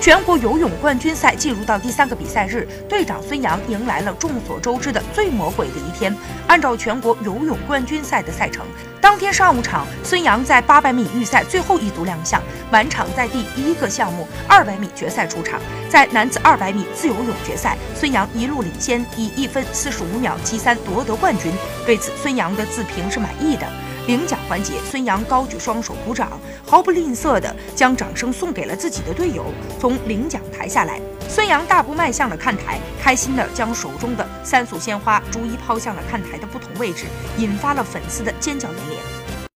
全国游泳冠军赛进入到第三个比赛日，队长孙杨迎来了众所周知的最魔鬼的一天。按照全国游泳冠军赛的赛程，当天上午场，孙杨在800米预赛最后一组亮相，晚场在第一个项目200米决赛出场。在男子200米自由泳决赛，孙杨一路领先，以一分45秒73夺得冠军。对此，孙杨的自评是满意的。领奖环节，孙杨高举双手鼓掌，毫不吝啬地将掌声送给了自己的队友。从领奖台下来，孙杨大步迈向了看台，开心地将手中的三束鲜花逐一抛向了看台的不同位置，引发了粉丝的尖叫连连。